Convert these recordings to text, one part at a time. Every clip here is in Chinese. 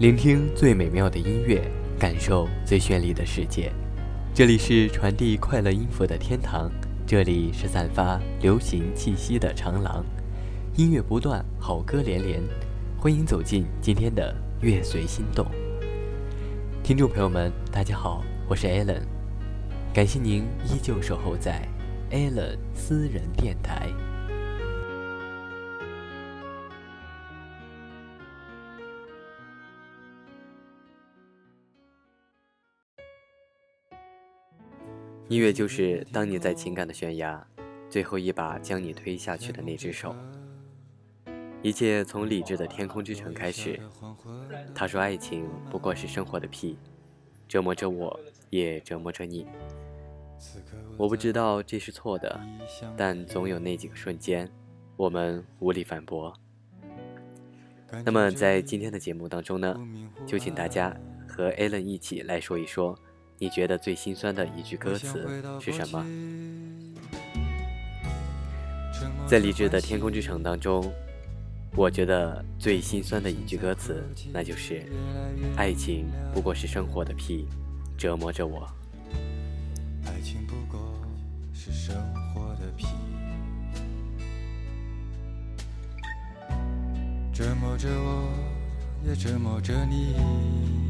聆听最美妙的音乐，感受最绚丽的世界。这里是传递快乐音符的天堂，这里是散发流行气息的长廊。音乐不断，好歌连连，欢迎走进今天的乐随心动。听众朋友们，大家好，我是 Allen，感谢您依旧守候在 Allen 私人电台。音乐就是当你在情感的悬崖，最后一把将你推下去的那只手。一切从理智的天空之城开始。他说：“爱情不过是生活的屁，折磨着我，也折磨着你。”我不知道这是错的，但总有那几个瞬间，我们无力反驳。那么在今天的节目当中呢，就请大家和 Allen 一起来说一说。你觉得最心酸的一句歌词是什么？在理智的天空之城当中，我觉得最心酸的一句歌词，那就是“爱情不过是生活的屁，折磨着我。”爱情不过是生活的屁，折磨着我，也折磨着你。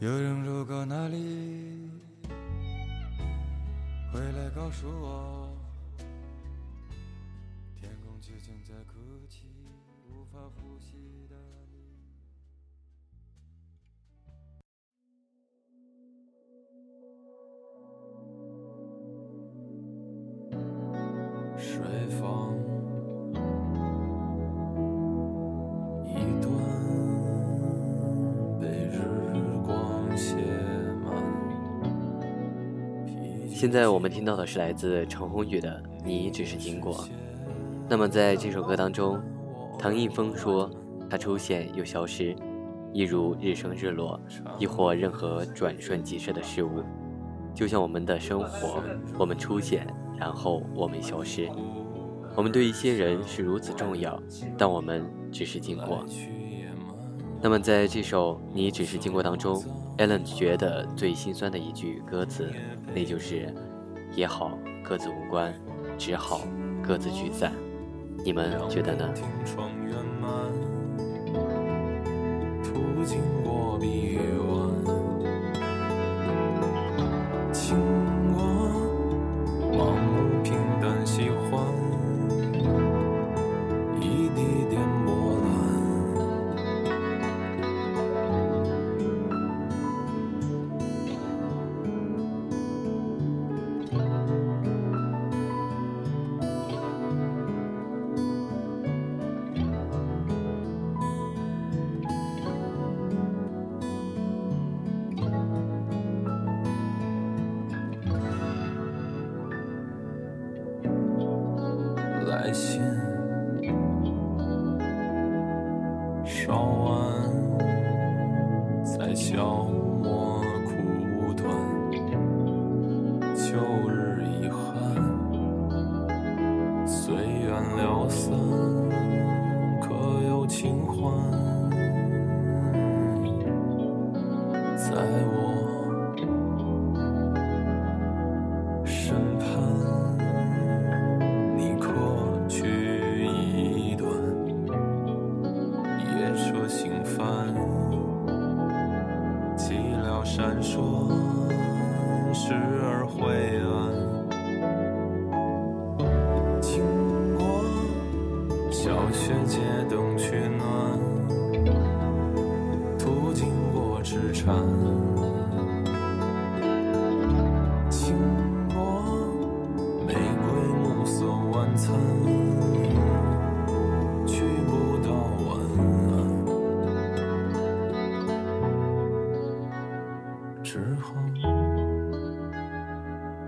有人路过那里，回来告诉我，天空之城在哭泣，无法呼吸的你。睡现在我们听到的是来自陈鸿宇的《你只是经过》。那么在这首歌当中，唐映枫说他出现又消失，一如日升日落，亦或任何转瞬即逝的事物，就像我们的生活，我们出现，然后我们消失。我们对一些人是如此重要，但我们只是经过。那么在这首《你只是经过》当中。Allen 觉得最心酸的一句歌词，那就是“也好，各自无关，只好各自聚散。”你们觉得呢？来信。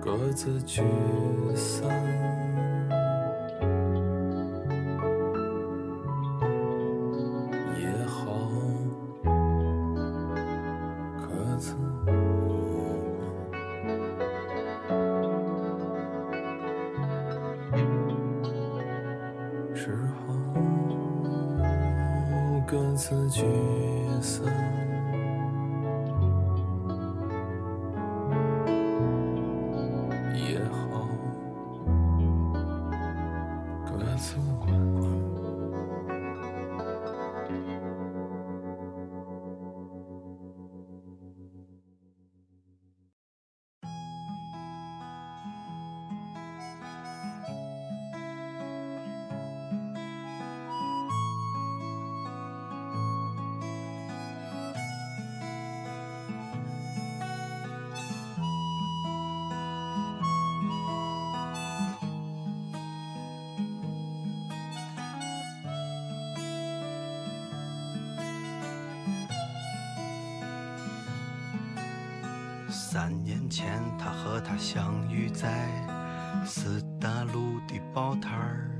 各自聚散。三年前，他和她相遇在四大路的报摊儿，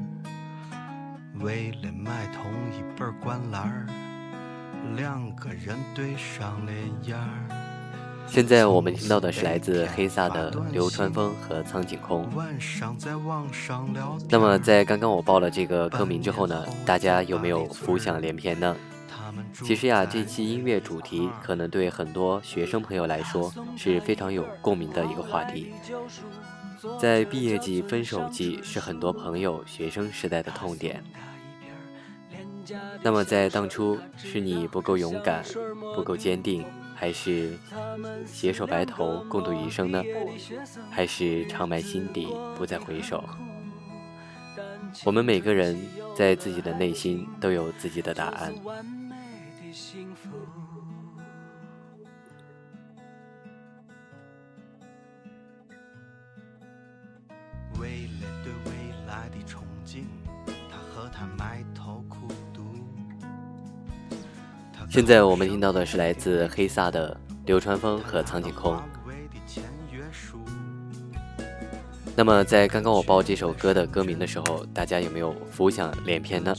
为了买同一本灌篮儿，两个人对上了眼儿。现在我们听到的是来自黑撒的流川枫和苍井空。那么在刚刚我报了这个歌名之后呢，大家有没有浮想联翩呢？其实呀，这期音乐主题可能对很多学生朋友来说是非常有共鸣的一个话题。在毕业季、分手季是很多朋友学生时代的痛点。那么在当初，是你不够勇敢、不够坚定，还是携手白头共度余生呢？还是长埋心底不再回首？我们每个人在自己的内心都有自己的答案。幸福。为了对未来的憧憬，他和他埋头苦读。现在我们听到的是来自黑撒的流川枫和苍井空。那么在刚刚我报这首歌的歌名的时候，大家有没有浮想联翩呢？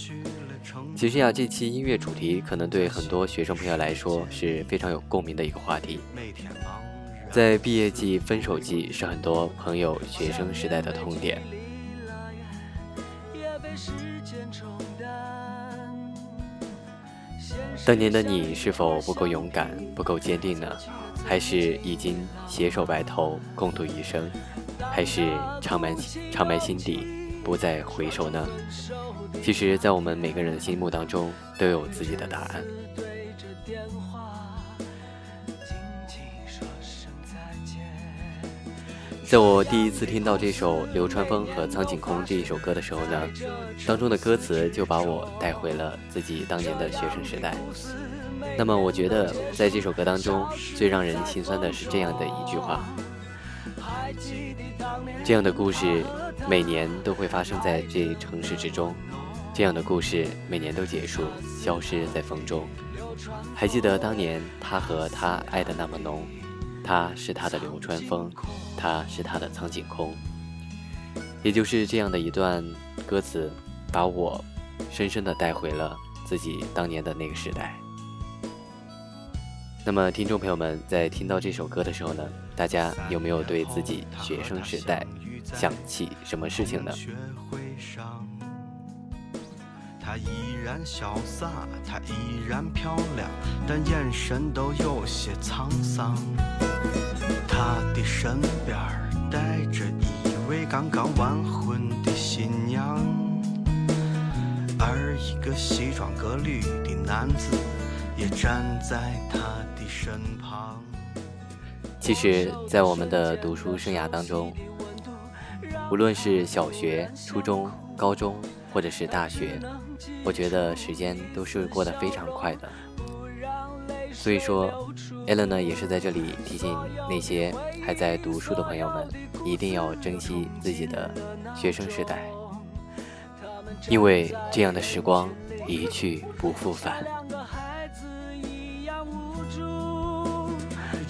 其实呀，这期音乐主题可能对很多学生朋友来说是非常有共鸣的一个话题。在毕业季、分手季，是很多朋友学生时代的痛点。当年的你是否不够勇敢、不够坚定呢？还是已经携手白头共度余生？还是长埋长埋心底，不再回首呢？其实，在我们每个人的心目当中，都有自己的答案。在我第一次听到这首流川枫和苍井空这一首歌的时候呢，当中的歌词就把我带回了自己当年的学生时代。那么，我觉得在这首歌当中，最让人心酸的是这样的一句话：这样的故事每年都会发生在这城市之中。这样的故事每年都结束，消失在风中。还记得当年他和他爱的那么浓，他是他的流川枫，他是他的苍井空。也就是这样的一段歌词，把我深深的带回了自己当年的那个时代。那么，听众朋友们在听到这首歌的时候呢，大家有没有对自己学生时代想起什么事情呢？她依然潇洒，他依然漂亮，但眼神都有些沧桑。他的身边带着一位刚刚完婚的新娘，而一个西装革履的男子也站在他的身旁。其实，在我们的读书生涯当中，无论是小学、初中、高中，或者是大学，我觉得时间都是过得非常快的。所以说艾伦呢，也是在这里提醒那些还在读书的朋友们，一定要珍惜自己的学生时代，因为这样的时光一去不复返。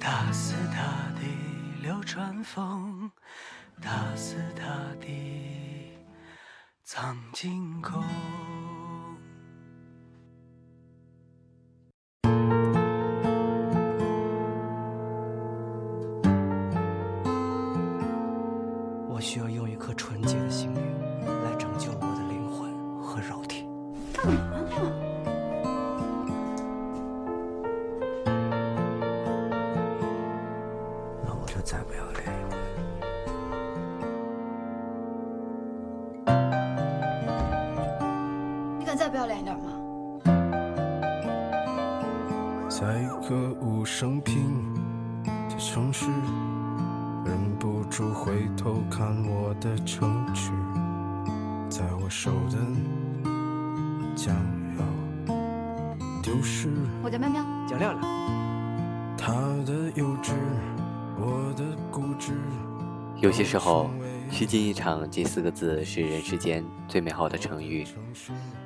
大肆大地流传风大肆大地藏进口。再不要脸一点吗？在一个无声平的城市，忍不住回头看我的城池，在我手的将要丢失。我叫喵喵，叫亮亮。他的幼稚。有些时候，虚惊一场这四个字是人世间最美好的成语。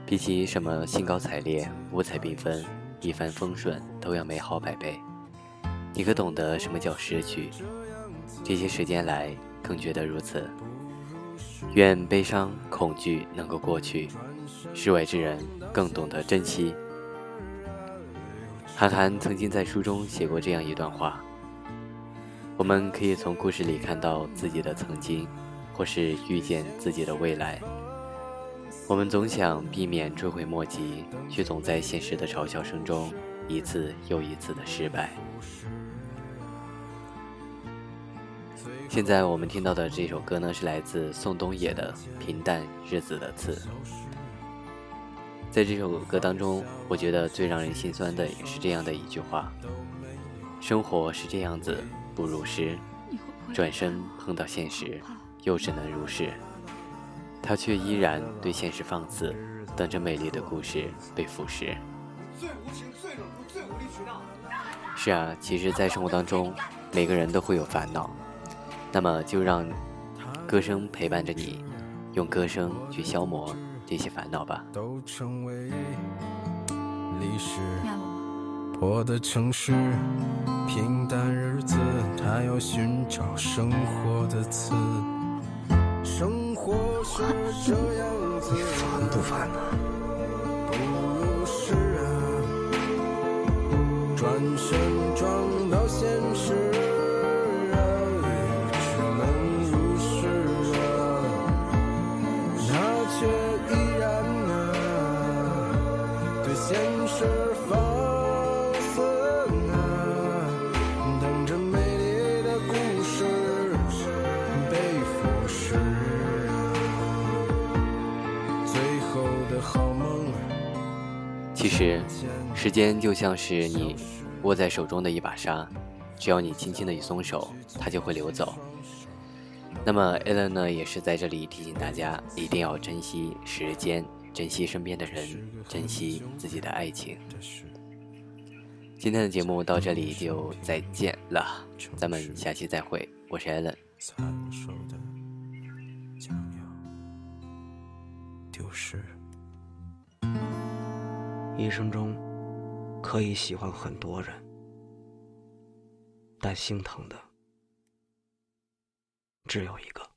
比起什么兴高采烈、五彩缤纷、一帆风顺，都要美好百倍。你可懂得什么叫失去？这些时间来，更觉得如此。愿悲伤、恐惧能够过去，世外之人更懂得珍惜。韩寒曾经在书中写过这样一段话。我们可以从故事里看到自己的曾经，或是遇见自己的未来。我们总想避免追悔莫及，却总在现实的嘲笑声中一次又一次的失败。现在我们听到的这首歌呢，是来自宋冬野的《平淡日子的刺》。在这首歌当中，我觉得最让人心酸的也是这样的一句话：生活是这样子。不如诗，转身碰到现实，又只能如是。他却依然对现实放肆，等着美丽的故事被腐蚀。是啊，其实，在生活当中，每个人都会有烦恼。那么，就让歌声陪伴着你，用歌声去消磨这些烦恼吧。都成为我的城市，平淡日子，他要寻找生活的刺。生活是这样子，你烦不烦呢？不如是啊，转身撞到现。实，时间就像是你握在手中的一把沙，只要你轻轻的一松手，它就会流走。那么，Allen 呢，也是在这里提醒大家，一定要珍惜时间，珍惜身边的人，珍惜自己的爱情。今天的节目到这里就再见了，咱们下期再会。我是 a l a n 丢失。一生中可以喜欢很多人，但心疼的只有一个。